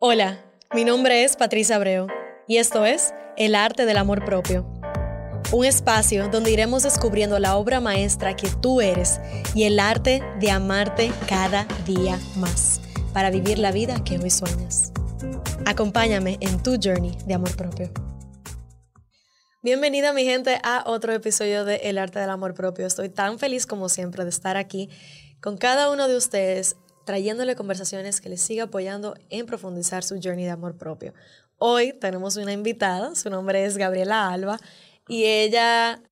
Hola, mi nombre es Patricia Abreu y esto es El Arte del Amor Propio. Un espacio donde iremos descubriendo la obra maestra que tú eres y el arte de amarte cada día más para vivir la vida que hoy sueñas. Acompáñame en tu journey de amor propio. Bienvenida mi gente a otro episodio de El Arte del Amor Propio. Estoy tan feliz como siempre de estar aquí con cada uno de ustedes trayéndole conversaciones que les siga apoyando en profundizar su journey de amor propio. Hoy tenemos una invitada, su nombre es Gabriela Alba y ella,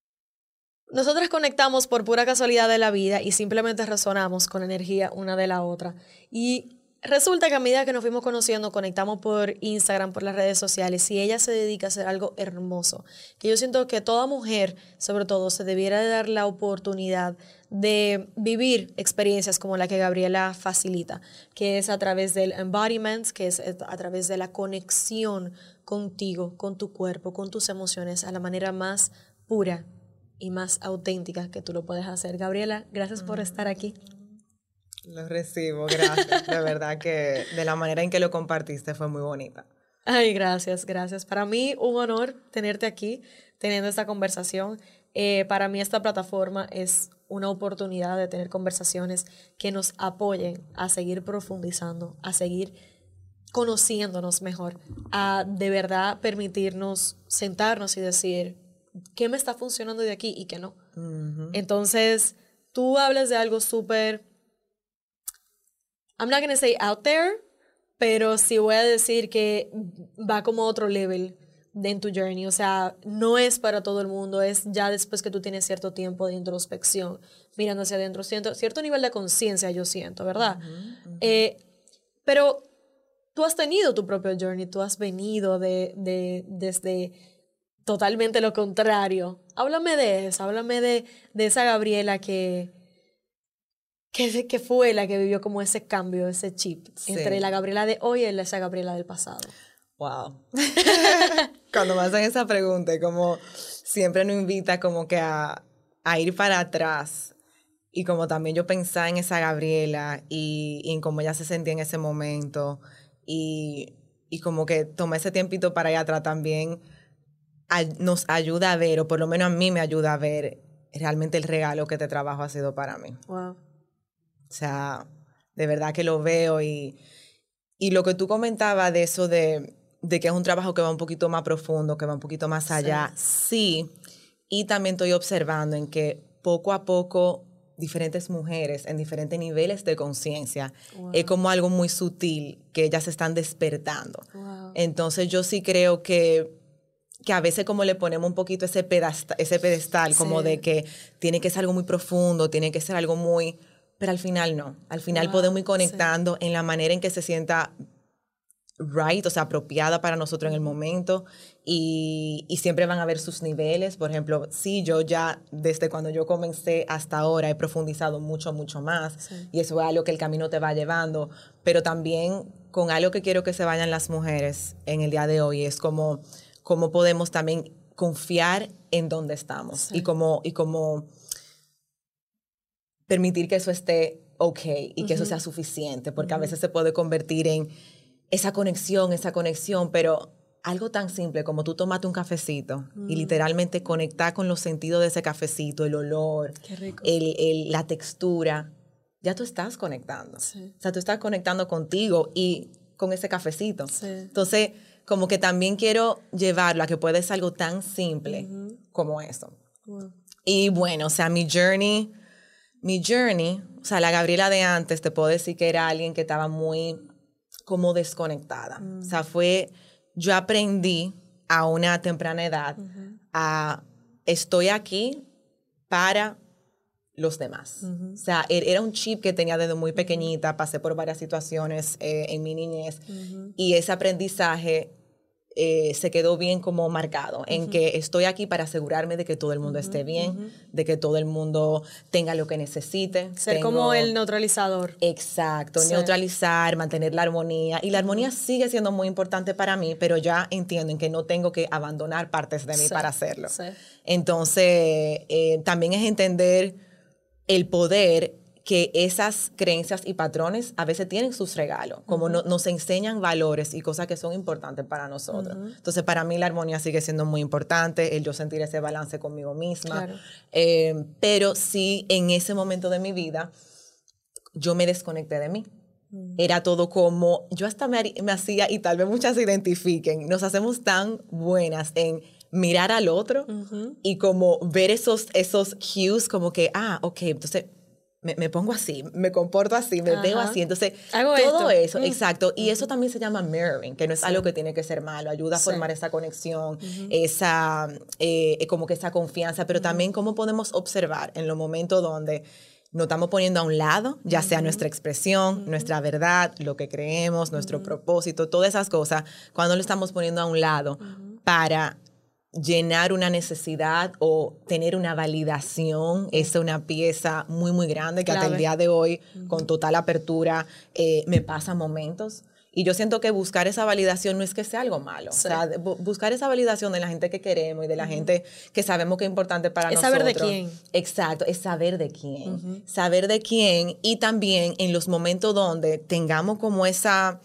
nosotras conectamos por pura casualidad de la vida y simplemente resonamos con energía una de la otra. Y Resulta que a medida que nos fuimos conociendo, conectamos por Instagram, por las redes sociales, y ella se dedica a hacer algo hermoso, que yo siento que toda mujer, sobre todo, se debiera de dar la oportunidad de vivir experiencias como la que Gabriela facilita, que es a través del embodiment, que es a través de la conexión contigo, con tu cuerpo, con tus emociones, a la manera más pura y más auténtica que tú lo puedes hacer. Gabriela, gracias por estar aquí. Lo recibo, gracias. de verdad que de la manera en que lo compartiste fue muy bonita. Ay, gracias, gracias. Para mí un honor tenerte aquí, teniendo esta conversación. Eh, para mí esta plataforma es una oportunidad de tener conversaciones que nos apoyen a seguir profundizando, a seguir conociéndonos mejor, a de verdad permitirnos sentarnos y decir, ¿qué me está funcionando de aquí y qué no? Entonces, tú hablas de algo súper I'm not going to say out there, pero sí voy a decir que va como otro level en tu journey. O sea, no es para todo el mundo, es ya después que tú tienes cierto tiempo de introspección, mirando hacia adentro, cierto, cierto nivel de conciencia, yo siento, ¿verdad? Eh, pero tú has tenido tu propio journey, tú has venido de, de, desde totalmente lo contrario. Háblame de eso, háblame de, de esa Gabriela que, ¿Qué, fue la que vivió como ese cambio, ese chip entre la Gabriela de hoy y esa Gabriela del pasado? Wow. Cuando me hacen esa pregunta, como siempre nos invita como que a, ir para atrás y como también yo pensaba en esa Gabriela y, en cómo ella se sentía en ese momento y, y como que tomé ese tiempito para allá atrás también nos ayuda a ver, o por lo menos a mí me ayuda a ver realmente el regalo que este trabajo ha sido para mí. Wow. O sea, de verdad que lo veo y, y lo que tú comentabas de eso de, de, que es un trabajo que va un poquito más profundo, que va un poquito más allá, sí. Y también estoy observando en que poco a poco diferentes mujeres en diferentes niveles de conciencia es como algo muy sutil que ellas se están despertando. Entonces yo sí creo que que a veces como le ponemos un poquito ese pedestal, ese pedestal como de que tiene que ser algo muy profundo, tiene que ser algo muy pero al final no. Al final podemos ir conectando en la manera en que se sienta right, o sea, apropiada para nosotros en el momento y, y, siempre van a haber sus niveles. Por ejemplo, sí, yo ya desde cuando yo comencé hasta ahora he profundizado mucho, mucho más y eso es algo que el camino te va llevando, pero también con algo que quiero que se vayan las mujeres en el día de hoy es como cómo podemos también confiar en dónde estamos y como y como permitir que eso esté ok y que eso sea suficiente, porque a veces se puede convertir en esa conexión, esa conexión, pero algo tan simple como tú tomate un cafecito y mm. literalmente conectar con los sentidos de ese cafecito, el olor, El, la textura, ya tú estás conectando. O sea, tú estás conectando contigo y con ese cafecito. Entonces, como que también quiero llevarlo a que puede ser algo tan simple como eso. Y bueno, o sea, mi journey mi journey, o sea, la Gabriela de antes, te puedo decir que era alguien que estaba muy como desconectada. O sea, fue, yo aprendí a una temprana edad a, estoy aquí para los demás. O sea, er, era un chip que tenía desde muy pequeñita, pasé por varias situaciones eh, en mi niñez. Y ese aprendizaje eh, se quedó bien como marcado, en que estoy aquí para asegurarme de que todo el mundo esté bien, de que todo el mundo tenga lo que necesite. Ser como el neutralizador. Exacto, neutralizar, mantener la armonía. Y la armonía sigue siendo muy importante para mí, pero ya entienden que no tengo que abandonar partes de mí para hacerlo. Entonces, eh, también es entender el poder que esas creencias y patrones a veces tienen sus regalos, como nos enseñan valores y cosas que son importantes para nosotros. Entonces, para mí la armonía sigue siendo muy importante, el yo sentir ese balance conmigo misma. Eh, pero sí, en ese momento de mi vida, yo me desconecté de mí. Mm. Era todo como, yo hasta me, me hacía, y tal vez muchas se identifiquen, nos hacemos tan buenas en mirar al otro y como ver esos, esos cues como que, ah, ok, entonces me, pongo así, me comporto así, me veo así. Entonces, todo eso, mm. exacto. Y eso también se llama mirroring, que no es algo que tiene que ser malo, ayuda a formar esa conexión, esa, eh, como que esa confianza, pero también cómo podemos observar en los momentos donde nos estamos poniendo a un lado, ya sea nuestra expresión, nuestra verdad, lo que creemos, nuestro propósito, todas esas cosas, cuando lo estamos poniendo a un lado para llenar una necesidad o tener una validación es una pieza muy, muy grande que hasta el día de hoy, con total apertura, eh, me pasa momentos. Y yo siento que buscar esa validación no es que sea algo malo. O sea, buscar esa validación de la gente que queremos y de la gente que sabemos que es importante para nosotros. Es saber de quién. Exacto, es saber de quién. Saber de quién y también en los momentos donde tengamos como esa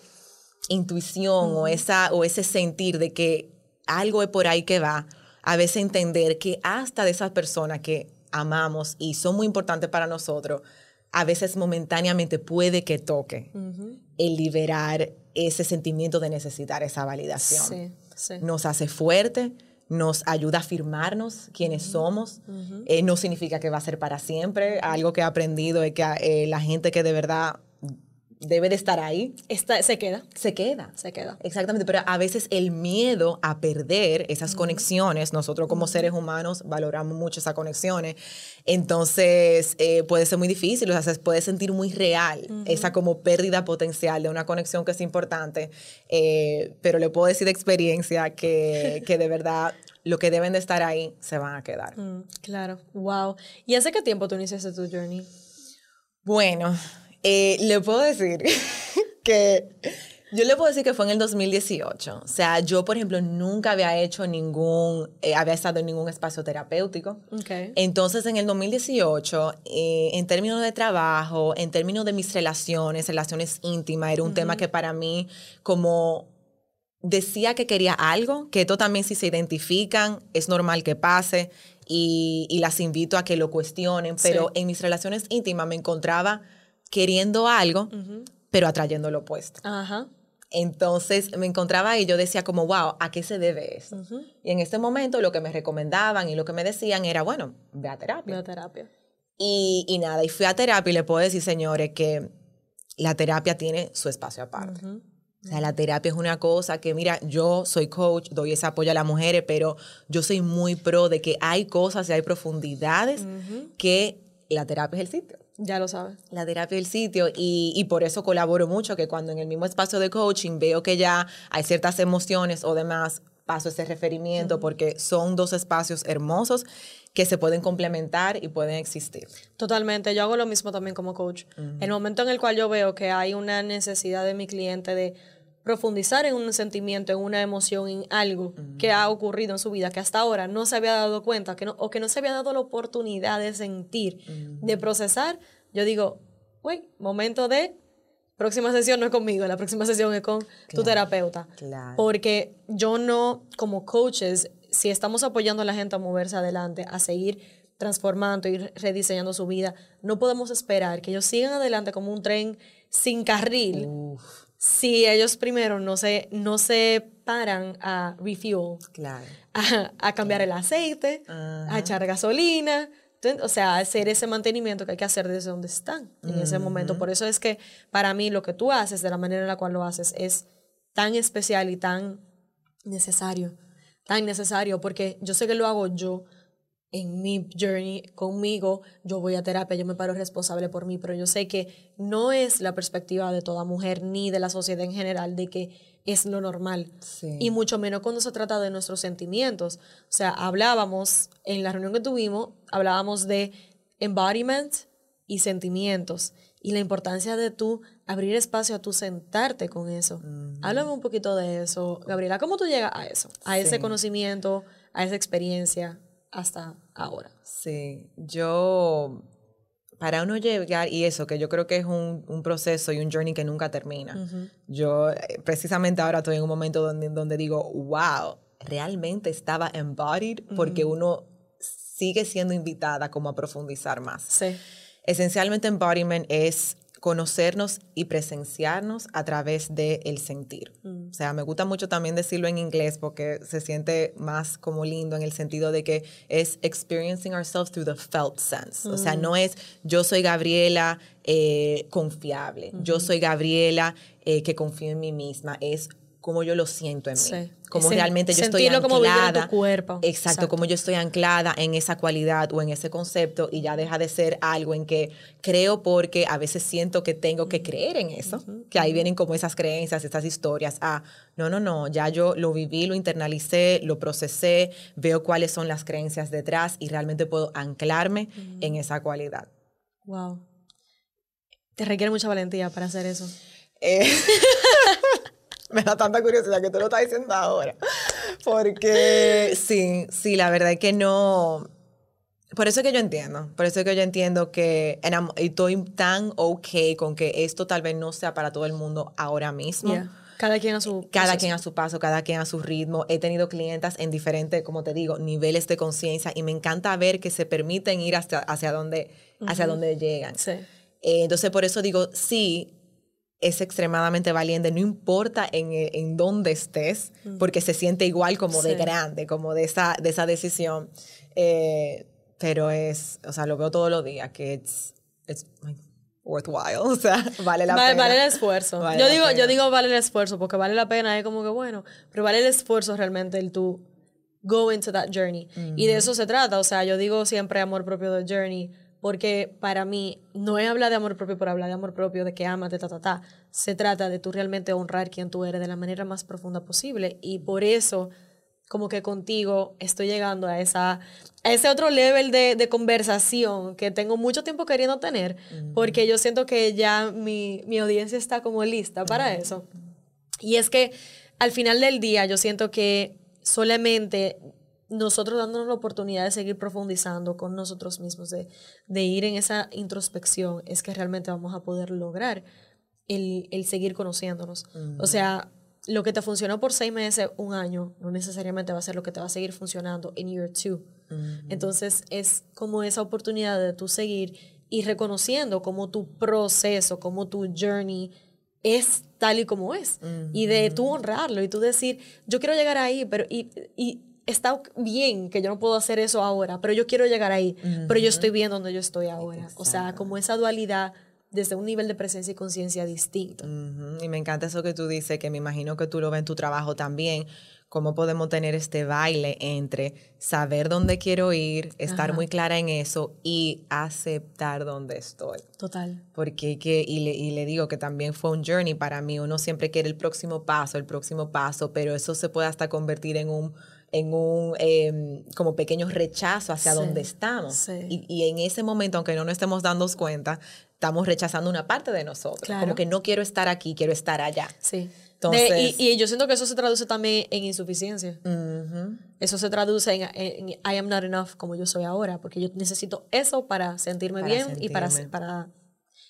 intuición o, esa, o ese sentir de que algo es por ahí que va, a veces entender que hasta de esas personas que amamos y son muy importantes para nosotros, a veces momentáneamente puede que toque el liberar ese sentimiento de necesitar esa validación. Nos hace fuerte, nos ayuda a afirmarnos quiénes somos. Eh, no significa que va a ser para siempre. Algo que he aprendido es que eh, la gente que de verdad debe de estar ahí. Está, se queda. Se queda. Se queda. Exactamente, pero a veces el miedo a perder esas conexiones, nosotros como seres humanos valoramos mucho esas conexiones, entonces eh, puede ser muy difícil, o sea, se puede sentir muy real esa como pérdida potencial de una conexión que es importante, eh, pero le puedo decir de experiencia que, que de verdad lo que deben de estar ahí se van a quedar. Mm, claro, wow. ¿Y hace qué tiempo tú iniciaste tu journey? Bueno, eh, le puedo decir que yo le puedo decir que fue en el 2018. O sea, yo, por ejemplo, nunca había hecho ningún, eh, había estado en ningún espacio terapéutico. Okay. Entonces, en el 2018, eh, en términos de trabajo, en términos de mis relaciones, relaciones íntimas, era un tema que para mí, como decía que quería algo, que esto también si se identifican, es normal que pase y, las invito a que lo cuestionen, pero en mis relaciones íntimas me encontraba queriendo algo, pero atrayendo lo opuesto. Entonces me encontraba y yo decía como, wow, ¿a qué se debe eso? Y en ese momento lo que me recomendaban y lo que me decían era, bueno, ve a terapia. Ve a terapia. Y, y nada, y fui a terapia y le puedo decir, señores, que la terapia tiene su espacio aparte. O sea, la terapia es una cosa que, mira, yo soy coach, doy ese apoyo a las mujeres, pero yo soy muy pro de que hay cosas y hay profundidades que la terapia es el sitio. Ya lo sabes. La terapia del sitio y, y, por eso colaboro mucho, que cuando en el mismo espacio de coaching veo que ya hay ciertas emociones o demás, paso ese referimiento porque son dos espacios hermosos que se pueden complementar y pueden existir. Totalmente, yo hago lo mismo también como coach. El momento en el cual yo veo que hay una necesidad de mi cliente de profundizar en un sentimiento, en una emoción, en algo que ha ocurrido en su vida, que hasta ahora no se había dado cuenta que no, o que no se había dado la oportunidad de sentir, de procesar, yo digo, uy, momento de próxima sesión no es conmigo, la próxima sesión es con tu terapeuta. Porque yo no, como coaches, si estamos apoyando a la gente a moverse adelante, a seguir transformando, y rediseñando su vida, no podemos esperar que ellos sigan adelante como un tren sin carril si ellos primero no se, no se paran a refuel, claro. a, cambiar el aceite, a echar gasolina, o sea, hacer ese mantenimiento que hay que hacer desde donde están en ese momento. Por eso es que para mí lo que tú haces, de la manera en la cual lo haces, es tan especial y tan necesario, tan necesario, porque yo sé que lo hago yo, en mi journey conmigo, yo voy a terapia, yo me paro responsable por mí, pero yo sé que no es la perspectiva de toda mujer ni de la sociedad en general de que es lo normal. Y mucho menos cuando se trata de nuestros sentimientos. O sea, hablábamos, en la reunión que tuvimos, hablábamos de embodiment y sentimientos y la importancia de tú abrir espacio a tú sentarte con eso. Háblame un poquito de eso, Gabriela. ¿Cómo tú llegas a eso? A ese conocimiento, a esa experiencia hasta ahora. Sí, yo para uno llegar, y eso, que yo creo que es un, un proceso y un journey que nunca termina. Yo eh, precisamente ahora estoy en un momento donde, donde digo, wow, realmente estaba embodied porque uno sigue siendo invitada como a profundizar más. Sí. Esencialmente embodiment es conocernos y presenciarnos a través del el sentir. Mm. O sea, me gusta mucho también decirlo en inglés porque se siente más como lindo en el sentido de que es experiencing ourselves through the felt sense. O sea, Mm. no es yo soy Gabriela eh, confiable, yo soy Gabriela eh, que confío en mí misma, es como yo lo siento en mí. Sí. Como Sen- realmente yo estoy sentirlo como tu anclada. cuerpo. Exacto, Exacto. como yo estoy anclada en esa cualidad o en ese concepto y ya deja de ser algo en que creo porque a veces siento que tengo que creer en eso, que ahí vienen como esas creencias, esas historias. Ah, no, no, no, ya yo lo viví, lo internalicé, lo procesé, veo cuáles son las creencias detrás y realmente puedo anclarme en esa cualidad. Wow. Te requiere mucha valentía para hacer eso. Eh, me da tanta curiosidad que tú lo estás diciendo ahora. Porque sí, sí, la verdad es que no. Por eso es que yo entiendo. Por eso es que yo entiendo que estoy tan ok con que esto tal vez no sea para todo el mundo ahora mismo. Yeah. Cada quien a su Cada quien a su paso, cada quien a su ritmo. He tenido clientas en diferentes, como te digo, niveles de conciencia y me encanta ver que se permiten ir hasta, hacia donde, hacia donde llegan. Sí. Eh, entonces, por eso digo, sí, es extremadamente valiente, no importa en, eh, en dónde estés, porque se siente igual como de Sí. grande, como de esa, de esa decisión. Eh, pero es, o sea, lo veo todos los días, que like, worthwhile, o sea, vale la Vale, pena. vale el esfuerzo. Vale yo digo, pena. yo digo vale el esfuerzo porque vale la pena, es como que bueno, pero vale el esfuerzo realmente el tú go into that journey. Y de eso se trata, o sea, yo digo siempre amor propio del journey porque para mí no es hablar de amor propio por hablar de amor propio, de que amate, ta, ta, ta. Se trata de tú realmente honrar quien tú eres de la manera más profunda posible y por eso como que contigo estoy llegando a, esa, a ese otro level de, de conversación que tengo mucho tiempo queriendo tener, porque yo siento que ya mi, mi audiencia está como lista para eso. Y es que al final del día yo siento que solamente nosotros dándonos la oportunidad de seguir profundizando con nosotros mismos, de, de ir en esa introspección, es que realmente vamos a poder lograr el, el seguir conociéndonos. O sea, lo que te funcionó por seis meses, un año, no necesariamente va a ser lo que te va a seguir funcionando en year two. Entonces es como esa oportunidad de tú seguir y reconociendo como tu proceso, como tu journey es tal y como es. Y de tú honrarlo y tú decir, yo quiero llegar ahí, pero y, y está bien que yo no puedo hacer eso ahora, pero yo quiero llegar ahí, pero yo estoy bien donde yo estoy ahora. O sea, como esa dualidad desde un nivel de presencia y conciencia distinto. Y me encanta eso que tú dices, que me imagino que tú lo ves en tu trabajo también, cómo podemos tener este baile entre saber dónde quiero ir, estar Ajá. muy clara en eso y aceptar dónde estoy. Total. Porque que, y le, y le digo que también fue un journey para mí, uno siempre quiere el próximo paso, el próximo paso, pero eso se puede hasta convertir en un en un em, como pequeño rechazo hacia Sí, donde estamos. sí. Y, y en ese momento, aunque no nos estemos dando cuenta, estamos rechazando una parte de nosotros. Claro. Como que no quiero estar aquí, quiero estar allá. Sí. Entonces- De- y, y yo siento que eso se traduce también en insuficiencia. Ujú. Eso se traduce en, en- en I am not enough como yo soy ahora, porque yo necesito eso para sentirme Para bien y para, sentirme. para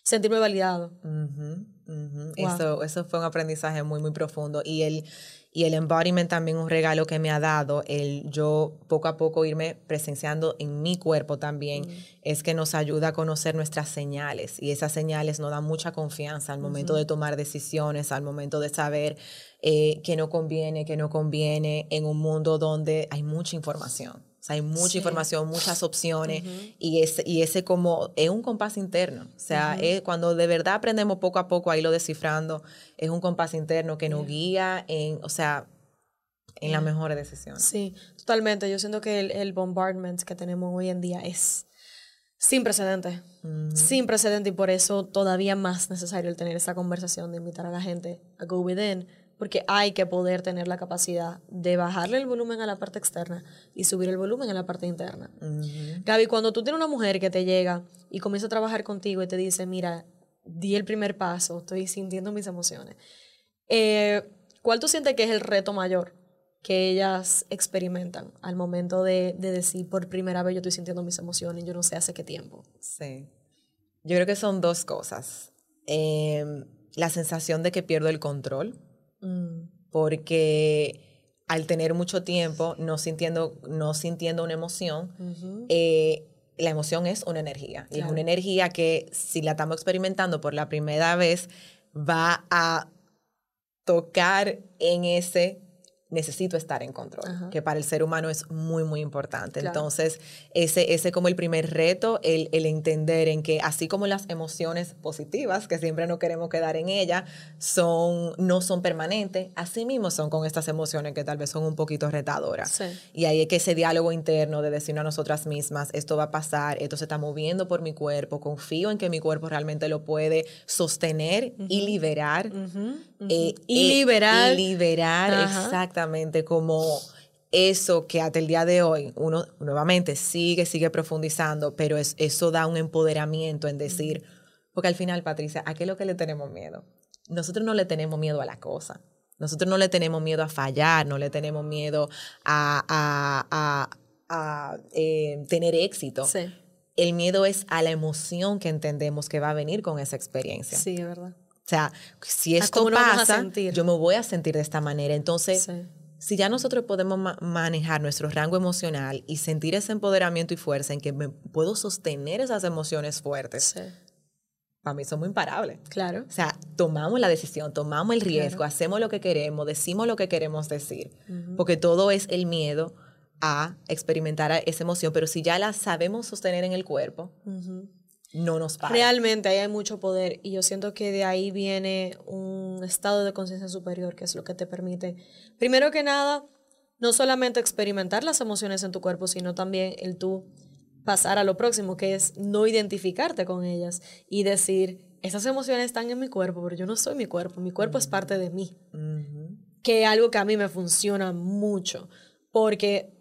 sentirme validado. Ujú, ujú. Wow. Eso, eso fue un aprendizaje muy, muy profundo. Y el, y el embodiment también un regalo que me ha dado, el yo poco a poco irme presenciando en mi cuerpo también, es que nos ayuda a conocer nuestras señales. Y esas señales nos dan mucha confianza al momento de tomar decisiones, al momento de saber eh, qué no conviene, qué no conviene en un mundo donde hay mucha información. O sea, hay mucha Sí. información, muchas opciones y, ese, y ese como es un compás interno. O sea, es cuando de verdad aprendemos poco a poco a irlo descifrando, es un compás interno que nos guía en, o sea, en las mejores decisiones. Sí, totalmente. Yo siento que el, el bombardment que tenemos hoy en día es sin precedente. Sin precedente y por eso todavía más necesario el tener esta conversación de invitar a la gente a go within, porque hay que poder tener la capacidad de bajarle el volumen a la parte externa y subir el volumen a la parte interna. Gaby, cuando tú tienes una mujer que te llega y comienza a trabajar contigo y te dice, mira, di el primer paso, estoy sintiendo mis emociones, eh, ¿cuál tú sientes que es el reto mayor que ellas experimentan al momento de, de decir, por primera vez yo estoy sintiendo mis emociones, yo no sé hace qué tiempo? Sí. Yo creo que son dos cosas. Em, la sensación de que pierdo el control, Mm, porque al tener mucho tiempo no sintiendo, no sintiendo una emoción, eh, la emoción es una energía. Y es una energía que si la estamos experimentando por la primera vez, va a tocar en ese necesito estar en control, Ajá. que para el ser humano es muy, muy importante. Claro. Entonces, ese ese como el primer reto, el, el entender en que así como las emociones positivas, que siempre no queremos quedar en ellas, son, no son permanentes, así mismo son con estas emociones que tal vez son un poquito retadoras. Sí. Y ahí es que ese diálogo interno de decirnos a nosotras mismas, esto va a pasar, esto se está moviendo por mi cuerpo, confío en que mi cuerpo realmente lo puede sostener y liberar. Eh, y eh, liberar. Y liberar Ajá. exactamente como eso que hasta el día de hoy uno nuevamente sigue, sigue profundizando, pero es, eso da un empoderamiento en decir, porque al final, Patricia, ¿a qué es lo que le tenemos miedo? Nosotros no le tenemos miedo a la cosa. Nosotros no le tenemos miedo a fallar, no le tenemos miedo a, a- a- a, eh, tener éxito. Sí, El miedo es a la emoción que entendemos que va a venir con esa experiencia. sí, es verdad. O sea, si A esto pasa, yo me voy a sentir de esta manera. Entonces, Sí. si ya nosotros podemos ma- manejar nuestro rango emocional y sentir ese empoderamiento y fuerza en que me puedo sostener esas emociones fuertes, Sí, para mí somos imparables. claro. O sea, tomamos la decisión, tomamos el riesgo, Claro. hacemos lo que queremos, decimos lo que queremos decir, porque todo es el miedo a experimentar esa emoción, pero si ya la sabemos sostener en el cuerpo, Ujú. No nos para. Realmente ahí hay mucho poder y yo siento que de ahí viene un estado de conciencia superior, que es lo que te permite, primero que nada, no solamente experimentar las emociones en tu cuerpo, sino también el tú pasar a lo próximo, que es no identificarte con ellas y decir, esas emociones están en mi cuerpo, pero yo no soy mi cuerpo, mi cuerpo es parte de mí. Que es algo que a mí me funciona mucho, porque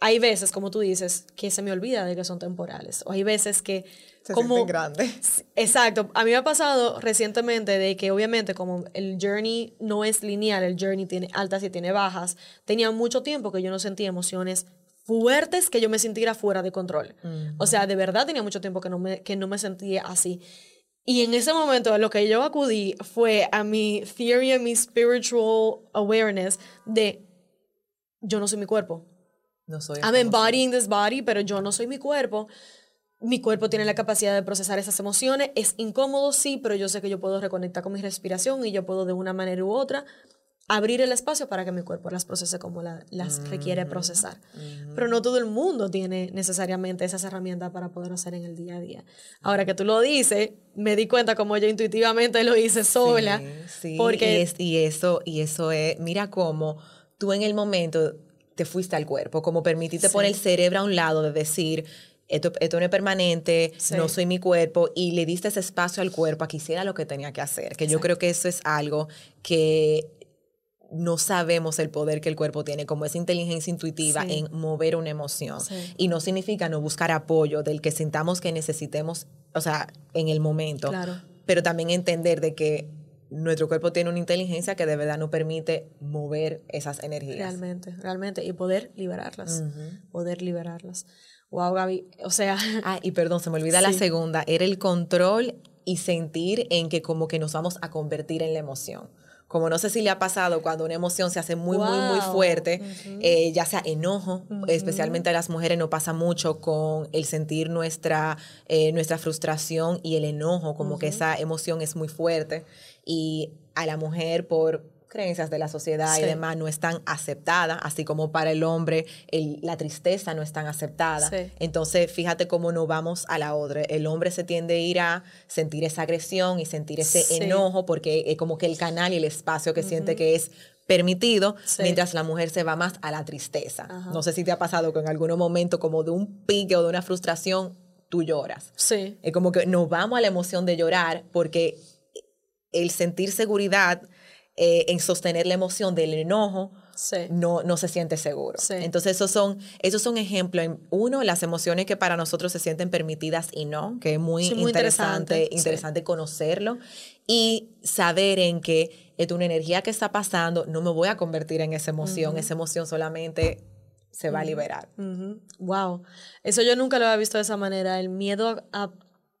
hay veces, como tú dices, que se me olvida de que son temporales, o hay veces que Se como grandes. Exacto, a mí me ha pasado recientemente de que obviamente como el journey no es lineal, el journey tiene altas y tiene bajas, tenía mucho tiempo que yo no sentía emociones fuertes que yo me sintiera fuera de control. O sea, de verdad tenía mucho tiempo que no me, que no me sentía así. Y en ese momento lo que yo acudí fue a mi theory, a mi spiritual awareness de yo no soy mi cuerpo. No soy I'm embodying this body, pero yo no soy mi cuerpo. Mi cuerpo tiene la capacidad de procesar esas emociones. Es incómodo, sí, pero yo sé que yo puedo reconectar con mi respiración y yo puedo de una manera u otra abrir el espacio para que mi cuerpo las procese como la- las requiere procesar. Pero no todo el mundo tiene necesariamente esas herramientas para poder hacer en el día a día. Ahora que tú lo dices, me di cuenta como yo intuitivamente lo hice sola. Sí, sí, porque es- y eso, y eso es, mira cómo tú en el momento te fuiste al cuerpo, como permitiste Sí. poner el cerebro a un lado de decir, esto, esto no es permanente, Sí. no soy mi cuerpo, y le diste ese espacio al cuerpo a que hiciera lo que tenía que hacer, que yo creo que eso es algo que no sabemos el poder que el cuerpo tiene, como esa inteligencia intuitiva Sí. en mover una emoción. Sí. Y no significa no buscar apoyo del que sintamos que necesitemos, o sea, en el momento Claro. pero también entender de que nuestro cuerpo tiene una inteligencia que de verdad nos permite mover esas energías. Realmente, realmente. Y poder liberarlas. Ujú. Poder liberarlas. Wow, Gaby. O sea, Ah, y perdón, se me olvida la Sí. segunda, era el control y sentir en que como que nos vamos a convertir en la emoción. Como no sé si le ha pasado cuando una emoción se hace muy, muy, muy Wow. fuerte, Ujú. eh, ya sea enojo, Ujú. especialmente a las mujeres nos pasa mucho con el sentir nuestra, eh, nuestra frustración y el enojo, como que Ujú. esa emoción es muy fuerte y a la mujer por creencias de la sociedad Sí. y demás no es tan aceptada, así como para el hombre el- la tristeza no es tan aceptada. Sí. Entonces, fíjate cómo no vamos a la otra. El hombre se tiende a ir a sentir esa agresión y sentir ese Sí. enojo porque es como que el canal y el espacio que siente que es permitido, Sí. mientras la mujer se va más a la tristeza. Ajá. No sé si te ha pasado que en algún momento como de un pique o de una frustración, tú lloras. sí. Es como que nos vamos a la emoción de llorar porque el sentir seguridad eh, en sostener la emoción del enojo Sí. no, no se siente seguro. Sí. Entonces, esos son, esos son ejemplos. Uno, las emociones que para nosotros se sienten permitidas y no, que es muy, Sí, muy interesante, interesante, interesante conocerlo. Y saber en que es una energía que está pasando, no me voy a convertir en esa emoción, esa emoción solamente se va a liberar. Wow. Eso yo nunca lo había visto de esa manera. El miedo a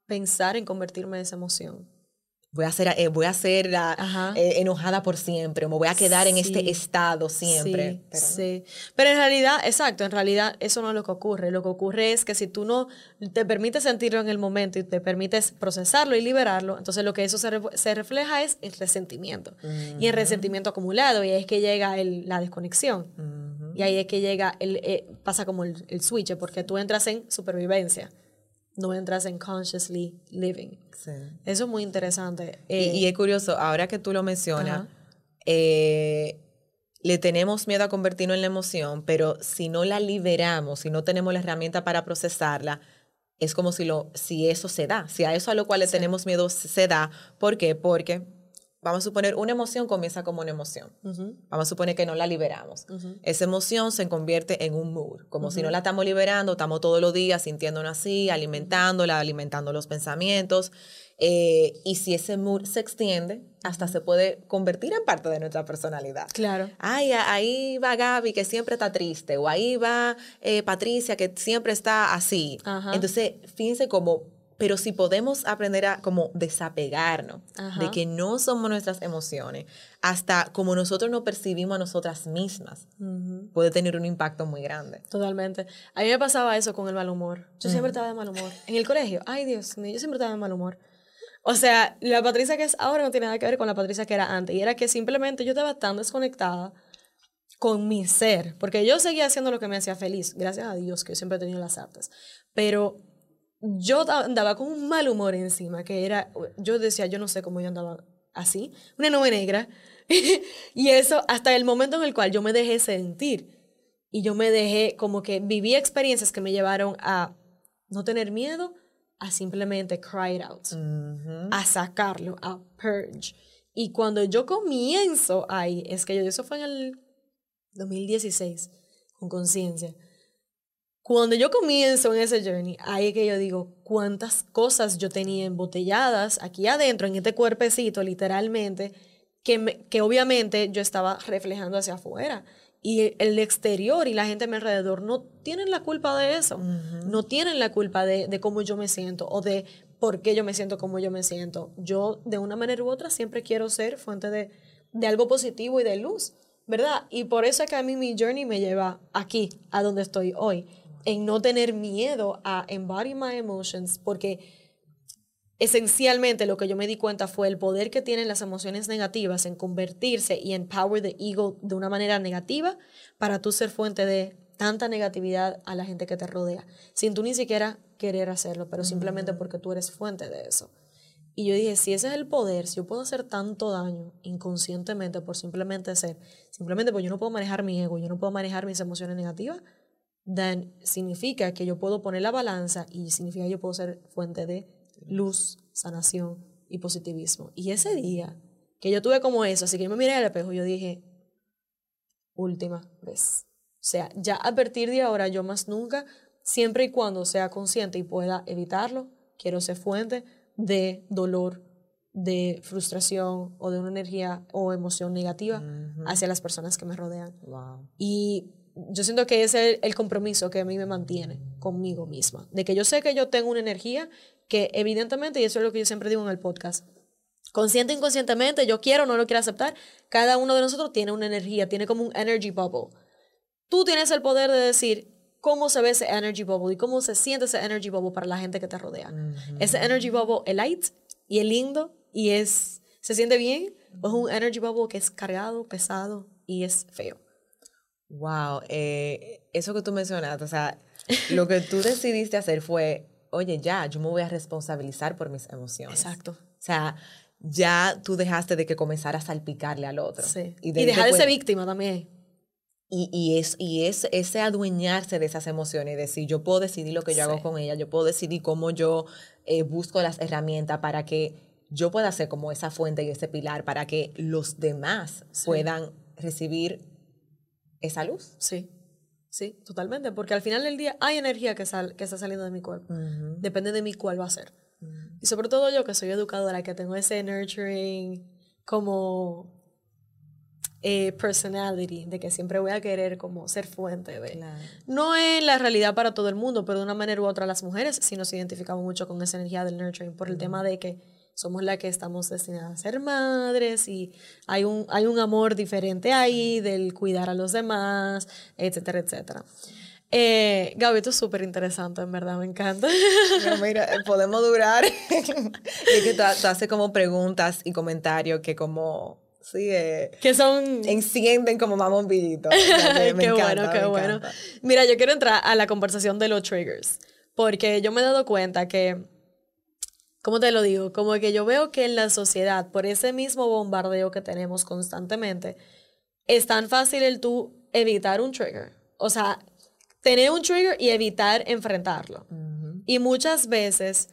pensar en convertirme en esa emoción. Voy a ser, eh, voy a ser la, eh, enojada por siempre, o me voy a quedar en Sí. este estado siempre. Sí, Pero no. sí. Pero en realidad, exacto, en realidad eso no es lo que ocurre. Lo que ocurre es que si tú no te permites sentirlo en el momento y te permites procesarlo y liberarlo, entonces lo que eso se, re- se refleja es el resentimiento. Y el resentimiento acumulado, y ahí es que llega el- la desconexión. Y ahí es que llega, el, eh, pasa como el, el switch, porque tú entras en supervivencia, no entras en consciously living. Sí. Eso es muy interesante. Y, Eh, y es curioso, ahora que tú lo mencionas, eh, le tenemos miedo a convertirnos en la emoción, pero si no la liberamos, si no tenemos la herramienta para procesarla, es como si, lo, si eso se da, si a eso a lo cual le tenemos miedo se da. ¿Por qué? Porque, vamos a suponer, una emoción comienza como una emoción. Vamos a suponer que no la liberamos. Esa emoción se convierte en un mood, como si no la estamos liberando, estamos todos los días sintiéndonos así, alimentándola, alimentando los pensamientos. eh, y si ese mood se extiende, hasta se puede convertir en parte de nuestra personalidad. Claro. Ay, ahí va Gaby que siempre está triste, o ahí va eh, Patricia que siempre está así. Entonces, fíjense como, pero si podemos aprender a como desapegarnos Ajá. de que no somos nuestras emociones, hasta como nosotros nos percibimos a nosotras mismas, puede tener un impacto muy grande. Totalmente. A mí me pasaba eso con el mal humor. Yo siempre estaba de mal humor. En el colegio, ay Dios mío, yo siempre estaba de mal humor. O sea, la Patricia que es ahora no tiene nada que ver con la Patricia que era antes. Y era que simplemente yo estaba tan desconectada con mi ser. Porque yo seguía haciendo lo que me hacía feliz. Gracias a Dios que yo siempre he tenido las artes. Pero yo da- andaba con un mal humor encima. Que era, yo decía, yo no sé cómo yo andaba así. Una nube negra. y eso hasta el momento en el cual yo me dejé sentir. Y yo me dejé, como que viví experiencias que me llevaron a no tener miedo, a simplemente cry it out, a sacarlo, a purge. Y cuando yo comienzo ahí, es que yo, eso fue en el 2016, con conciencia. Cuando yo comienzo en ese journey, ahí es que yo digo cuántas cosas yo tenía embotelladas aquí adentro, en este cuerpecito, literalmente, que, me- que obviamente yo estaba reflejando hacia afuera. Y el exterior y la gente a mi alrededor no tienen la culpa de eso. No tienen la culpa de, de cómo yo me siento o de por qué yo me siento como yo me siento. Yo, de una manera u otra, siempre quiero ser fuente de, de algo positivo y de luz, ¿verdad? Y por eso es que a mí mi journey me lleva aquí, a donde estoy hoy, en no tener miedo a embody my emotions, porque esencialmente lo que yo me di cuenta fue el poder que tienen las emociones negativas en convertirse y empower the ego de una manera negativa para tú ser fuente de tanta negatividad a la gente que te rodea, sin tú ni siquiera querer hacerlo, pero simplemente porque tú eres fuente de eso. Y yo dije, si ese es el poder, si yo puedo hacer tanto daño inconscientemente por simplemente ser, simplemente porque yo no puedo manejar mi ego, yo no puedo manejar mis emociones negativas, then significa que yo puedo poner la balanza y significa que yo puedo ser fuente de luz, sanación y positivismo. Y ese día que yo tuve como eso, así que yo me miré al espejo, yo dije, última vez. O sea, ya a partir de ahora, yo más nunca, siempre y cuando sea consciente y pueda evitarlo, quiero ser fuente de dolor, de frustración o de una energía o emoción negativa hacia las personas que me rodean. Wow. Y yo siento que ese es el compromiso que a mí me mantiene conmigo misma. De que yo sé que yo tengo una energía que evidentemente, y eso es lo que yo siempre digo en el podcast, consciente e inconscientemente, yo quiero o no lo quiero aceptar, cada uno de nosotros tiene una energía, tiene como un energy bubble. Tú tienes el poder de decir cómo se ve ese energy bubble y cómo se siente ese energy bubble para la gente que te rodea. Ese energy bubble es light y es lindo y es se siente bien, o es un energy bubble que es cargado, pesado y es feo. Wow, eh, eso que tú mencionaste, o sea, lo que tú decidiste hacer fue, oye, ya, yo me voy a responsabilizar por mis emociones. Exacto. O sea, ya tú dejaste de que comenzara a salpicarle al otro. Sí. Y, Y, de- dejar de ser víctima también. Y, y, es, y es ese adueñarse de esas emociones y decir, yo puedo decidir lo que yo hago con ella, yo puedo decidir cómo yo eh, busco las herramientas para que yo pueda ser como esa fuente y ese pilar para que los demás Sí. puedan recibir esa luz. Sí. Sí, totalmente. Porque al final del día hay energía que, sal, que está saliendo de mi cuerpo. Depende de mí cuál va a ser. Y sobre todo yo que soy educadora, que tengo ese nurturing como eh, personality, de que siempre voy a querer como ser fuente de... No es la realidad para todo el mundo, pero de una manera u otra las mujeres sí nos identificamos mucho con esa energía del nurturing por el tema de que somos las que estamos destinadas a ser madres y hay un, hay un amor diferente ahí del cuidar a los demás, etcétera, etcétera. Eh, Gaby, esto es súper interesante, en verdad, me encanta. mira, podemos durar. es que tú, haces como preguntas y comentarios que como Sí, eh, que son... Encienden como más bombillitos. qué bueno, qué bueno. Mira, yo quiero entrar a la conversación de los triggers, porque yo me he dado cuenta que, ¿cómo te lo digo? Como que yo veo que en la sociedad, por ese mismo bombardeo que tenemos constantemente, es tan fácil el tú evitar un trigger. O sea, tener un trigger y evitar enfrentarlo. Y muchas veces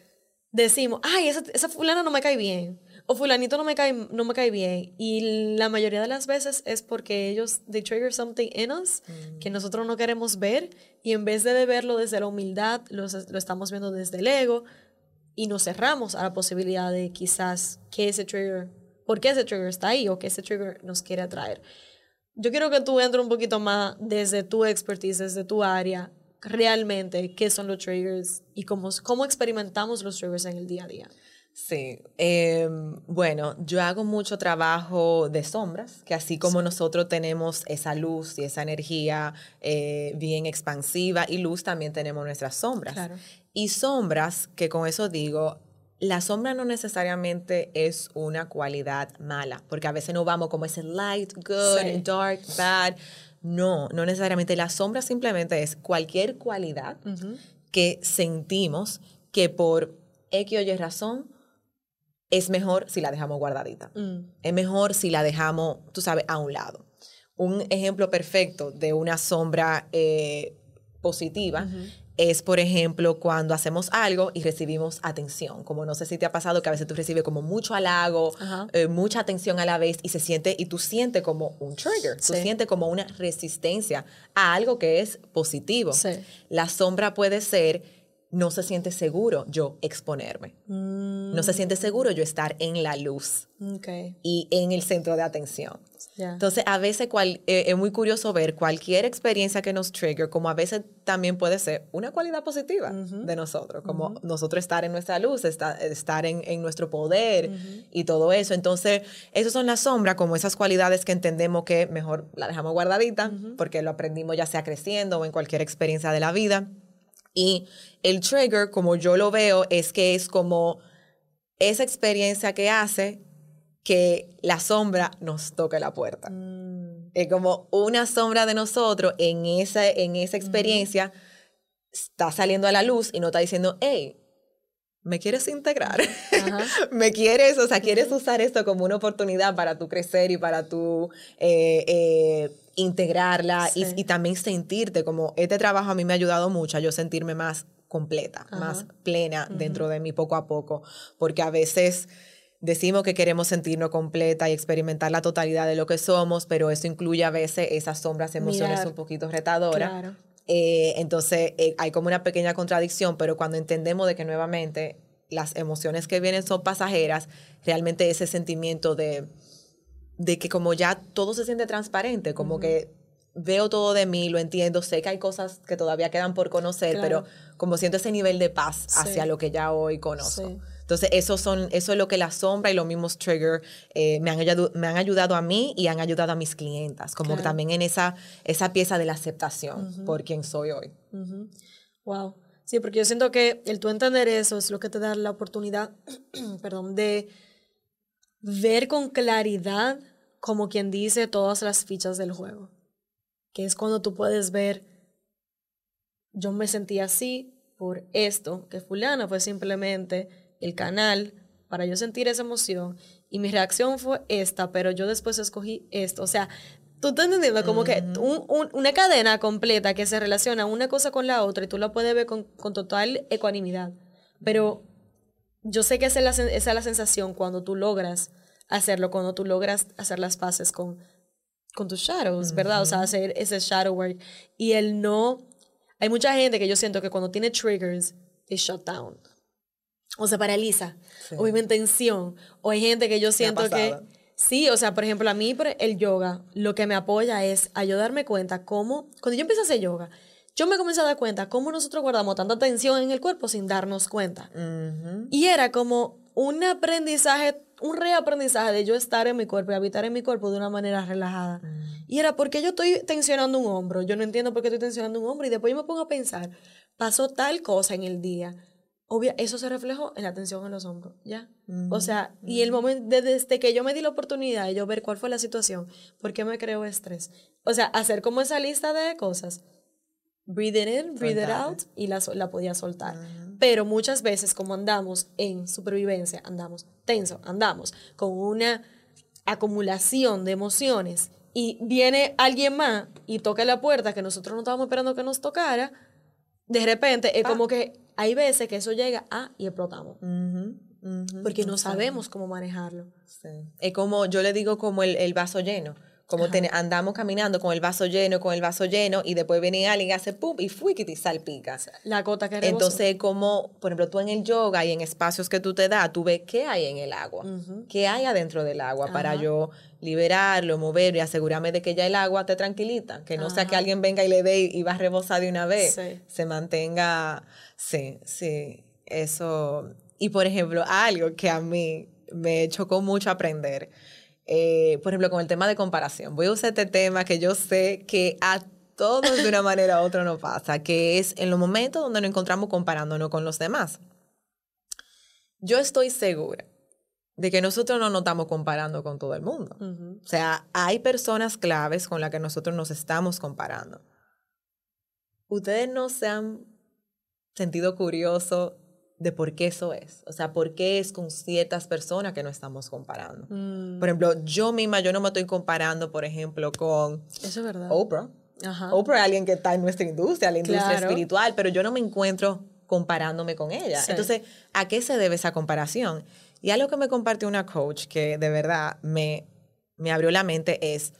decimos, ay, esa, esa fulana no me cae bien o fulanito no me cae, no me cae bien. Y la mayoría de las veces es porque ellos, they trigger something in us mm. que nosotros no queremos ver y en vez de verlo desde la humildad, lo, lo estamos viendo desde el ego y nos cerramos a la posibilidad de quizás que ese trigger, por qué ese trigger está ahí o que ese trigger nos quiere atraer. Yo quiero que tú entres un poquito más desde tu expertise, desde tu área, realmente qué son los triggers y cómo, cómo experimentamos los triggers en el día a día. Sí, em, bueno, yo hago mucho trabajo de sombras, que así como nosotros tenemos esa luz y esa energía eh, bien expansiva y luz, también tenemos nuestras sombras. Y sombras, que con eso digo, la sombra no necesariamente es una cualidad mala, porque a veces no vamos como ese light, good, dark, bad. No, no necesariamente. La sombra simplemente es cualquier cualidad que sentimos que por X o Y razón es mejor si la dejamos guardadita. Mm. Es mejor si la dejamos, tú sabes, a un lado. Un ejemplo perfecto de una sombra eh, positiva es, por ejemplo, cuando hacemos algo y recibimos atención. Como no sé si te ha pasado que a veces tú recibes como mucho halago, eh, mucha atención a la vez y se siente, y tú sientes como un trigger, tú sientes como una resistencia a algo que es positivo. La sombra puede ser no se siente seguro yo exponerme. No se siente seguro yo estar en la luz y en el centro de atención. Entonces, a veces cual, eh, es muy curioso ver cualquier experiencia que nos trigger, como a veces también puede ser una cualidad positiva de nosotros, como nosotros estar en nuestra luz, estar, en, nuestro poder y todo eso. Entonces, esas son las sombras, como esas cualidades que entendemos que mejor la dejamos guardadita, porque lo aprendimos ya sea creciendo o en cualquier experiencia de la vida. Y el trigger, como yo lo veo, es que es como esa experiencia que hace que la sombra nos toque la puerta. Mm. Es como una sombra de nosotros en esa, en esa experiencia está saliendo a la luz y no está diciendo, hey, me quieres integrar, me quieres, o sea, quieres usar esto como una oportunidad para tu crecer y para tu eh, eh, integrarla y, también sentirte como este trabajo a mí me ha ayudado mucho a yo sentirme más completa, más plena dentro de mí poco a poco, porque a veces decimos que queremos sentirnos completa y experimentar la totalidad de lo que somos, pero eso incluye a veces esas sombras emociones un poquito retadoras. Eh, entonces eh, hay como una pequeña contradicción, pero cuando entendemos de que nuevamente las emociones que vienen son pasajeras, realmente ese sentimiento de de que como ya todo se siente transparente, como que veo todo de mí, lo entiendo, sé que hay cosas que todavía quedan por conocer, pero como siento ese nivel de paz hacia lo que ya hoy conozco. Entonces, eso, son, eso es lo que la sombra y los mismos trigger eh, me, han ayudado, me han ayudado a mí y han ayudado a mis clientas, como también en esa, esa pieza de la aceptación por quien soy hoy. Wow. Sí, porque yo siento que el tú entender eso es lo que te da la oportunidad, perdón, de ver con claridad, como quien dice, todas las fichas del juego. Que es cuando tú puedes ver, yo me sentí así por esto, que fulana fue simplemente el canal para yo sentir esa emoción y mi reacción fue esta, pero yo después escogí esto. O sea, tú estás entendiendo como que una cadena completa que se relaciona una cosa con la otra y tú la puedes ver con, con total ecuanimidad. Pero yo sé que esa es, la, esa es la sensación cuando tú logras hacerlo, cuando tú logras hacer las paces con, con tus shadows, ¿verdad? O sea, hacer ese shadow work. Y el no... Hay mucha gente que yo siento que cuando tiene triggers, they shut down. O se paraliza. O vive en tensión. O hay gente que yo siento que Sí, o sea, por ejemplo, a mí el yoga lo que me apoya es ayudarme cuenta cómo, cuando yo empecé a hacer yoga, yo me comencé a dar cuenta cómo nosotros guardamos tanta tensión en el cuerpo sin darnos cuenta. Y era como un aprendizaje, un reaprendizaje de yo estar en mi cuerpo y habitar en mi cuerpo de una manera relajada. Y era porque yo estoy tensionando un hombro, yo no entiendo por qué estoy tensionando un hombro y después yo me pongo a pensar, pasó tal cosa en el día obvia, eso se reflejó en la tensión en los hombros, ¿ya? O sea, y el momento, desde que yo me di la oportunidad de yo ver cuál fue la situación, por qué me creó estrés. O sea, hacer como esa lista de cosas, breathe it in, breathe it out, y la, la podía soltar. Pero muchas veces, como andamos en supervivencia, andamos tenso, andamos con una acumulación de emociones, y viene alguien más y toca la puerta que nosotros no estábamos esperando que nos tocara, de repente es como que hay veces que eso llega a y explotamos. porque no sabemos cómo manejarlo. Es como, yo le digo como el, el vaso lleno. Como andamos caminando con el vaso lleno, con el vaso lleno, y después viene alguien y hace pum y fui que te salpica. La gota que Entonces, como, por ejemplo, tú en el yoga y en espacios que tú te das, tú ves qué hay en el agua, qué hay adentro del agua para yo liberarlo, moverlo y asegurarme de que ya el agua te tranquilita, que no sea que alguien venga y le dé y va a rebosar de una vez, se mantenga, sí, sí, eso. Y por ejemplo, algo que a mí me chocó mucho aprender eh, por ejemplo, con el tema de comparación. Voy a usar este tema que yo sé que a todos de una manera u otra nos pasa, que es en los momentos donde nos encontramos comparándonos con los demás. Yo estoy segura de que nosotros no nos estamos comparando con todo el mundo. O sea, hay personas claves con las que nosotros nos estamos comparando. Ustedes no se han sentido curiosos de por qué eso es. O sea, por qué es con ciertas personas que no estamos comparando. Mm. Por ejemplo, yo misma, yo no me estoy comparando, por ejemplo, con eso es verdad. Oprah. Oprah es alguien que está en nuestra industria, la industria espiritual, pero yo no me encuentro comparándome con ella. Entonces, ¿a qué se debe esa comparación? Y algo que me compartió una coach que de verdad me, me abrió la mente es,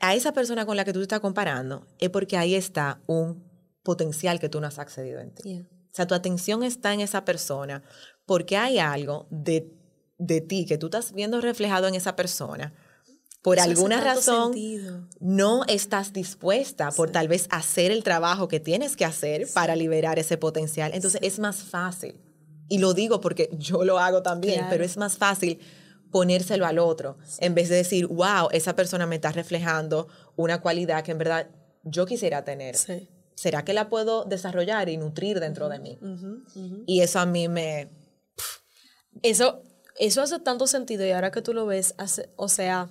a esa persona con la que tú te estás comparando es porque ahí está un potencial que tú no has accedido en ti. O sea, tu atención está en esa persona porque hay algo de, de ti que tú estás viendo reflejado en esa persona. Por alguna razón no estás dispuesta por tal vez hacer el trabajo que tienes que hacer para liberar ese potencial. Entonces es más fácil. Y lo digo porque yo lo hago también, pero es más fácil ponérselo al otro en vez de decir, wow, esa persona me está reflejando una cualidad que en verdad yo quisiera tener. Sí. ¿Será que la puedo desarrollar y nutrir dentro de mí? Y eso a mí me... Eso, eso hace tanto sentido y ahora que tú lo ves, hace, o sea,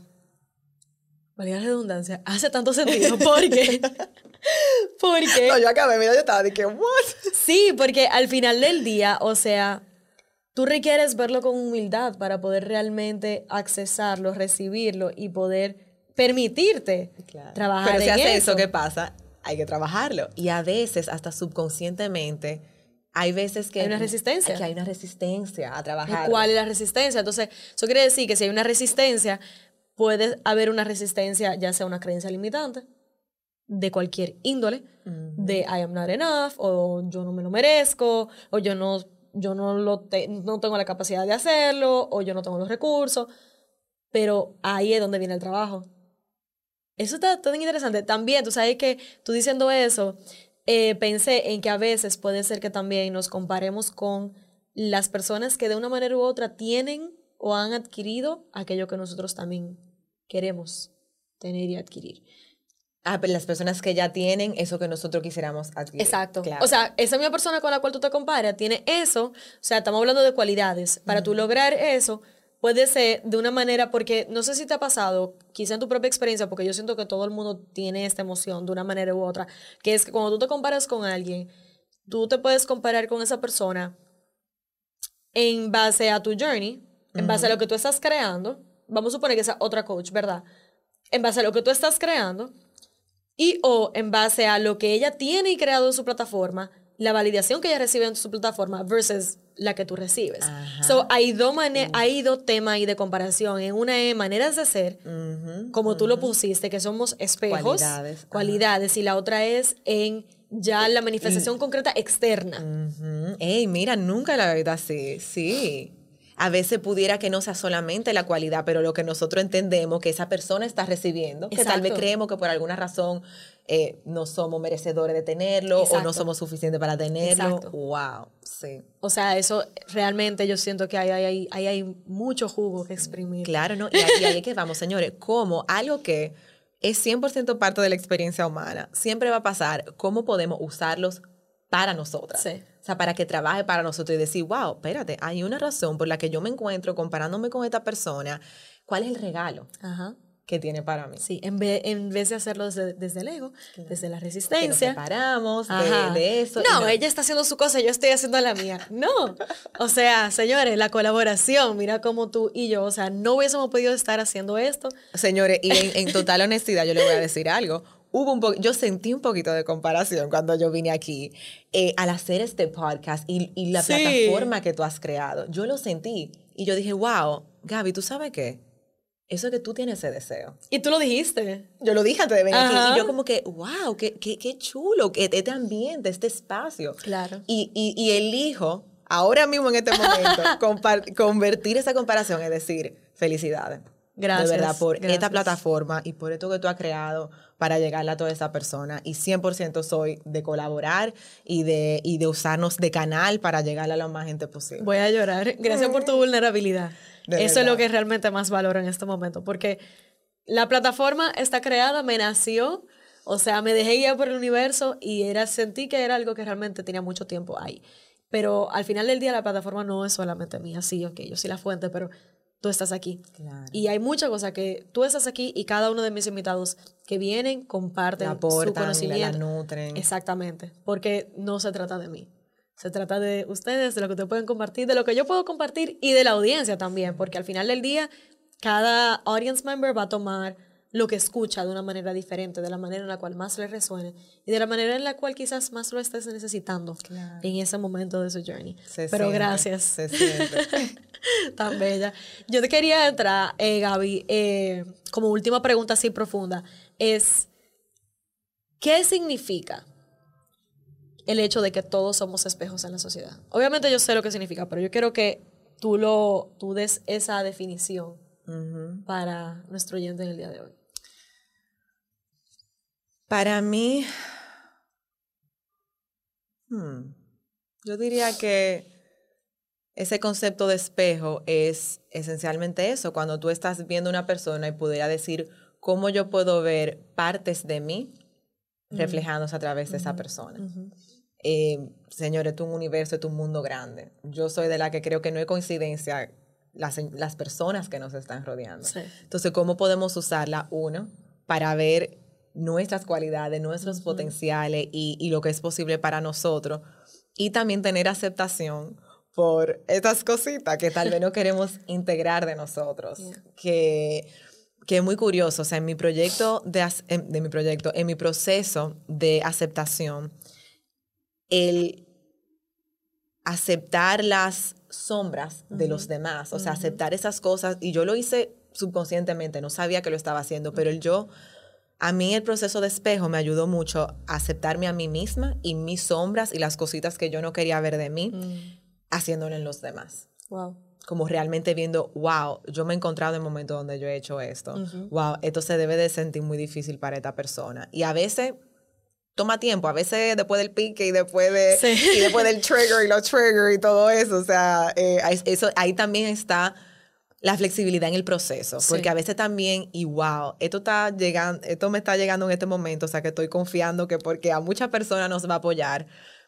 valga la redundancia, hace tanto sentido porque... porque... No, yo acabé, mira, yo estaba de que, ¿what? Sí, porque al final del día, o sea, tú requieres verlo con humildad para poder realmente accesarlo, recibirlo y poder permitirte trabajar Pero si hace eso, ¿qué pasa? Hay que trabajarlo. Y a veces, hasta subconscientemente, hay veces que hay una resistencia. Que hay una resistencia a trabajar. ¿Cuál es la resistencia? Entonces, eso quiere decir que si hay una resistencia, puede haber una resistencia, ya sea una creencia limitante, de cualquier índole, de I am not enough, o yo no me lo merezco, o yo no, yo no, lo no tengo la capacidad de hacerlo, o yo no tengo los recursos. Pero ahí es donde viene el trabajo. Eso está tan interesante. También, tú sabes que tú diciendo eso, eh, pensé en que a veces puede ser que también nos comparemos con las personas que de una manera u otra tienen o han adquirido aquello que nosotros también queremos tener y adquirir. Ah, las personas que ya tienen eso que nosotros quisiéramos adquirir. Exacto. O sea, esa misma persona con la cual tú te comparas tiene eso. O sea, estamos hablando de cualidades. Para tú lograr eso, puede ser de una manera, porque no sé si te ha pasado, quizá en tu propia experiencia, porque yo siento que todo el mundo tiene esta emoción de una manera u otra, que es que cuando tú te comparas con alguien, tú te puedes comparar con esa persona en base a tu journey, en base a lo que tú estás creando. Vamos a suponer que sea otra coach, ¿verdad? En base a lo que tú estás creando y o en base a lo que ella tiene y creado en su plataforma, la validación que ella recibe en su plataforma versus la que tú recibes. So, hay dos, hay dos temas ahí de comparación. En una es maneras de ser, como tú lo pusiste, que somos espejos, cualidades, cualidades y la otra es en ya la manifestación concreta externa. Ey, mira, nunca la verdad así, sí. a veces pudiera que no sea solamente la cualidad, pero lo que nosotros entendemos que esa persona está recibiendo, que tal vez creemos que por alguna razón eh, no somos merecedores de tenerlo o no somos suficientes para tenerlo. Wow, sí. O sea, eso realmente yo siento que hay, hay, hay, hay mucho jugo que exprimir. Claro, ¿no? Y ahí, ahí es que vamos, señores, como algo que es 100% parte de la experiencia humana, siempre va a pasar cómo podemos usarlos para nosotras. Sí. O sea, para que trabaje para nosotros y decir, wow, espérate, hay una razón por la que yo me encuentro comparándome con esta persona. ¿Cuál es el regalo? Ajá que tiene para mí. Sí, en vez, en vez de hacerlo desde, el ego, desde la resistencia. Que nos separamos de, de, eso. No, ella está haciendo su cosa, yo estoy haciendo la mía. No. O sea, señores, la colaboración, mira cómo tú y yo, o sea, no hubiésemos podido estar haciendo esto. Señores, y en, total honestidad, yo le voy a decir algo. Hubo un yo sentí un poquito de comparación cuando yo vine aquí eh, al hacer este podcast y, y la plataforma que tú has creado. Yo lo sentí y yo dije, wow, Gaby, ¿tú sabes qué? Eso es que tú tienes ese deseo. Y tú lo dijiste. Yo lo dije antes de venir aquí. Y yo como que, wow, qué, qué, qué chulo, que este ambiente, este espacio. Claro. Y, y, y elijo, ahora mismo en este momento, convertir esa comparación, es decir, felicidades. Gracias. De verdad, por esta plataforma y por esto que tú has creado para llegarle a toda esa persona. Y 100% soy de colaborar y de, y de usarnos de canal para llegarle a la más gente posible. Voy a llorar. Gracias por tu vulnerabilidad. Eso es lo que realmente más valoro en este momento, porque la plataforma está creada, me nació, o sea, me dejé guiar por el universo y era, sentí que era algo que realmente tenía mucho tiempo ahí. Pero al final del día la plataforma no es solamente mía, sí, ok, yo soy la fuente, pero tú estás aquí. Y hay muchas cosas que tú estás aquí y cada uno de mis invitados que vienen comparten aportan, su conocimiento. La nutren. Exactamente, porque no se trata de mí. Se trata de ustedes, de lo que te pueden compartir, de lo que yo puedo compartir y de la audiencia también, porque al final del día cada audience member va a tomar lo que escucha de una manera diferente, de la manera en la cual más le resuene y de la manera en la cual quizás más lo estés necesitando en ese momento de su journey. Pero gracias. Se Tan bella. Yo te quería entrar, eh, Gaby, eh, como última pregunta así profunda, es, ¿qué significa el hecho de que todos somos espejos en la sociedad. Obviamente yo sé lo que significa, pero yo quiero que tú, lo, tú des esa definición para nuestro oyente en el día de hoy. Para mí, hmm, yo diría que ese concepto de espejo es esencialmente eso, cuando tú estás viendo una persona y pudiera decir cómo yo puedo ver partes de mí reflejándose a través de esa persona. Eh, señores, es un universo, es un mundo grande. Yo soy de la que creo que no hay coincidencia las, las personas que nos están rodeando. Entonces, ¿cómo podemos usarla? Uno, para ver nuestras cualidades, nuestros potenciales y, y, lo que es posible para nosotros. Y también tener aceptación por estas cositas que tal vez no queremos integrar de nosotros. Que, que es muy curioso. O sea, en mi proyecto de, de mi proyecto, en mi proceso de aceptación, el aceptar las sombras de los demás, o sea, aceptar esas cosas. Y yo lo hice subconscientemente, no sabía que lo estaba haciendo, pero el yo, a mí el proceso de espejo me ayudó mucho a aceptarme a mí misma y mis sombras y las cositas que yo no quería ver de mí, mm. haciéndolo en los demás. Wow. Como realmente viendo, wow, yo me he encontrado en momentos donde yo he hecho esto. Wow, esto se debe de sentir muy difícil para esta persona. Y a veces toma tiempo, a veces después del pique y después, de, y después del trigger y los triggers y todo eso, o sea, eh, eso, ahí también está la flexibilidad en el proceso, porque a veces también, y wow, esto, está llegando, esto me está llegando en este momento, o sea que estoy confiando que porque a muchas personas nos va a apoyar,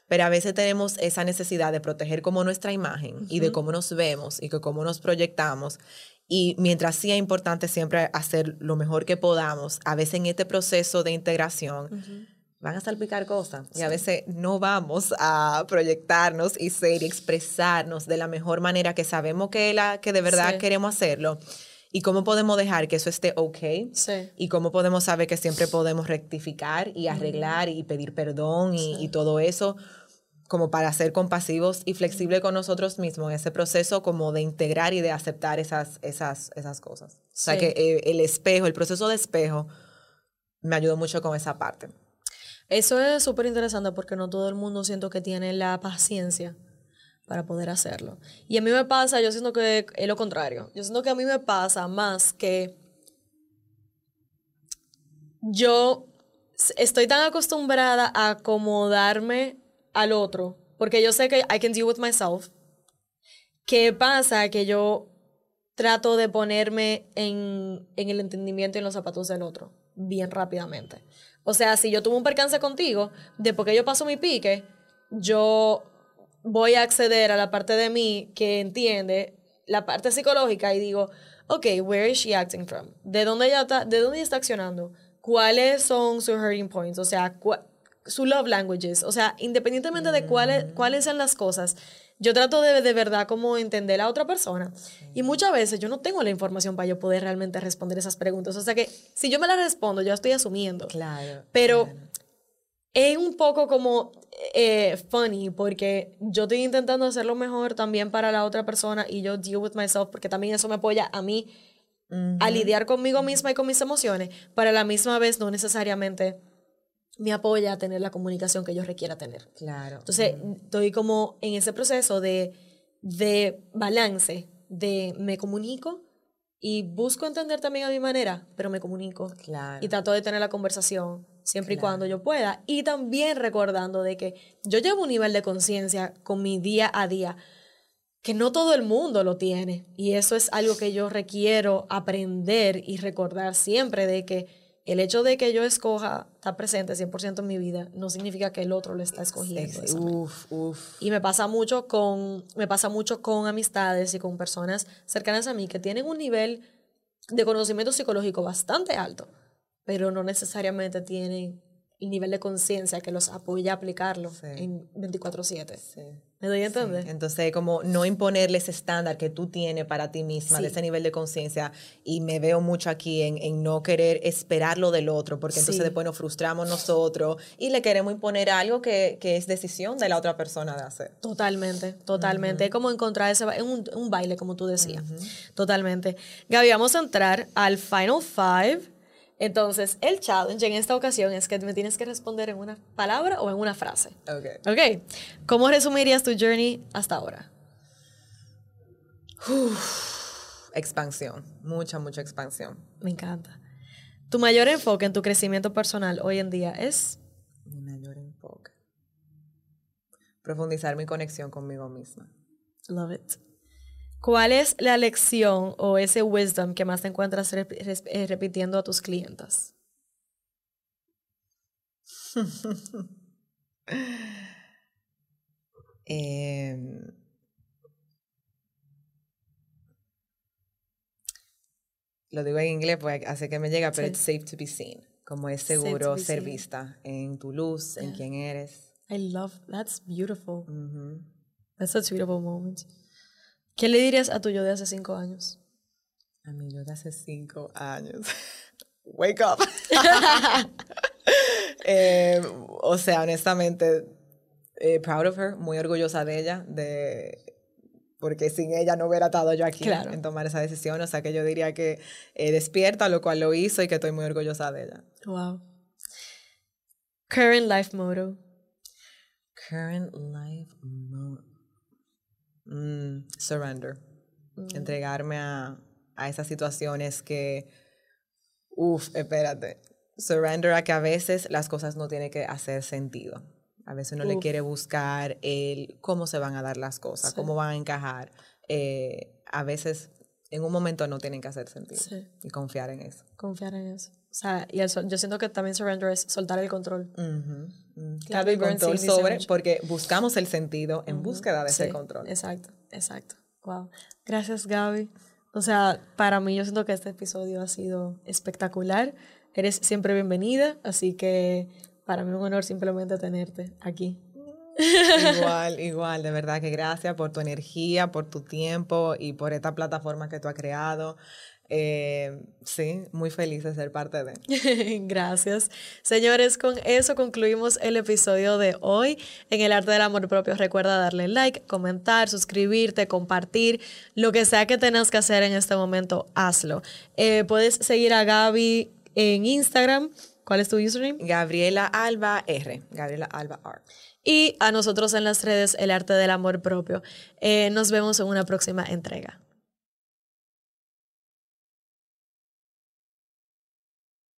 pero a veces tenemos esa necesidad de proteger como nuestra imagen y de cómo nos vemos y que cómo nos proyectamos. Y mientras sí es importante siempre hacer lo mejor que podamos, a veces en este proceso de integración, van a salpicar cosas y a veces no vamos a proyectarnos y ser y expresarnos de la mejor manera que sabemos que, la, que de verdad queremos hacerlo. Y cómo podemos dejar que eso esté ok. Sí. Y cómo podemos saber que siempre podemos rectificar y arreglar y pedir perdón y, todo eso como para ser compasivos y flexibles con nosotros mismos en ese proceso como de integrar y de aceptar esas, esas, esas cosas. O sea que eh, el espejo, el proceso de espejo me ayudó mucho con esa parte. Eso es súper interesante porque no todo el mundo siento que tiene la paciencia para poder hacerlo. Y a mí me pasa, yo siento que es lo contrario. Yo siento que a mí me pasa más que yo estoy tan acostumbrada a acomodarme al otro, porque yo sé que I can deal with myself. ¿Qué pasa? Que yo trato de ponerme en, en el entendimiento y en los zapatos del otro bien rápidamente. O sea, si yo tuve un percance contigo, después que yo paso mi pique, yo voy a acceder a la parte de mí que entiende la parte psicológica y digo, ok, where is she acting from? ¿De dónde ella está, de dónde está accionando? ¿Cuáles son sus hurting points? O sea, su love languages. O sea, independientemente de cuáles, mm. cuáles sean las cosas, yo trato de de verdad como entender a otra persona. Y muchas veces yo no tengo la información para yo poder realmente responder esas preguntas. O sea que si yo me las respondo, yo estoy asumiendo. Claro. Pero es un poco como eh, funny porque yo estoy intentando hacerlo mejor también para la otra persona y yo deal with myself porque también eso me apoya a mí a lidiar conmigo misma y con mis emociones, para la misma vez no necesariamente me apoya a tener la comunicación que yo requiera tener. Claro. Entonces, estoy como en ese proceso de, de balance, de me comunico y busco entender también a mi manera, pero me comunico. Claro. Y trato de tener la conversación siempre y cuando yo pueda. Y también recordando de que yo llevo un nivel de conciencia con mi día a día que no todo el mundo lo tiene. Y eso es algo que yo requiero aprender y recordar siempre de que el hecho de que yo escoja estar presente 100% en mi vida no significa que el otro lo está escogiendo. uf, uf. Y me pasa mucho con me pasa mucho con amistades y con personas cercanas a mí que tienen un nivel de conocimiento psicológico bastante alto, pero no necesariamente tienen el nivel de conciencia que los apoya a aplicarlo en 24/7. Sí. ¿Me doy a entender? Entonces, como no imponerle ese estándar que tú tienes para ti misma, de ese nivel de conciencia, y me veo mucho aquí en, en, no querer esperar lo del otro, porque entonces después nos frustramos nosotros y le queremos imponer algo que, que, es decisión de la otra persona de hacer. Totalmente, totalmente. Es como encontrar ese un, un baile, como tú decías. Totalmente. Gaby, vamos a entrar al Final Five entonces, el challenge en esta ocasión es que me tienes que responder en una palabra o en una frase. Ok. Ok. ¿Cómo resumirías tu journey hasta ahora? expansión. Mucha, mucha expansión. Me encanta. ¿Tu mayor enfoque en tu crecimiento personal hoy en día es? Mi mayor enfoque. Profundizar mi conexión conmigo misma. Love it. ¿Cuál es la lección o ese wisdom que más te encuentras eh, repitiendo a tus clientes? Em, lo digo en inglés, pues hace que me llega, pero it's safe to be seen. Como es seguro ser vista en tu luz, en quién eres. I love, that's beautiful. That's a beautiful moment. ¿Qué le dirías a tu yo de hace cinco años? A mi yo de hace cinco años. Wake up. Eh, o sea, honestamente, eh, proud of her, muy orgullosa de ella, de porque sin ella no hubiera estado yo aquí en tomar esa decisión. O sea que yo diría que eh, despierta, lo cual lo hizo y que estoy muy orgullosa de ella. Wow. Current life motto. Current life motto. Surrender. Mm. Entregarme a, a esas situaciones que, uff, espérate. Surrender a que a veces las cosas no tienen que hacer sentido. A veces uno le quiere buscar el cómo se van a dar las cosas, cómo van a encajar. Eh, a veces en un momento no tienen que hacer sentido. Y confiar en eso. Confiar en eso. O sea, y yo siento que también surrender es soltar el control. el control sobre, porque buscamos el sentido en búsqueda de ese control. Exacto, exacto. Wow. Gracias, Gaby. O sea, para mí yo siento que este episodio ha sido espectacular. Eres siempre bienvenida, así que para mí es un honor simplemente tenerte aquí. Igual, igual, de verdad que gracias por tu energía, por tu tiempo y por esta plataforma que tú has creado. Eh, sí, muy feliz de ser parte de. Gracias. Señores, con eso concluimos el episodio de hoy en el arte del amor propio. Recuerda darle like, comentar, suscribirte, compartir, lo que sea que tengas que hacer en este momento, hazlo. Eh, puedes seguir a Gaby en Instagram ¿Cuál es tu username? Gabriela Alba R. Gabriela Alba R. Y a nosotros en las redes, El Arte del Amor Propio. Eh, nos vemos en una próxima entrega.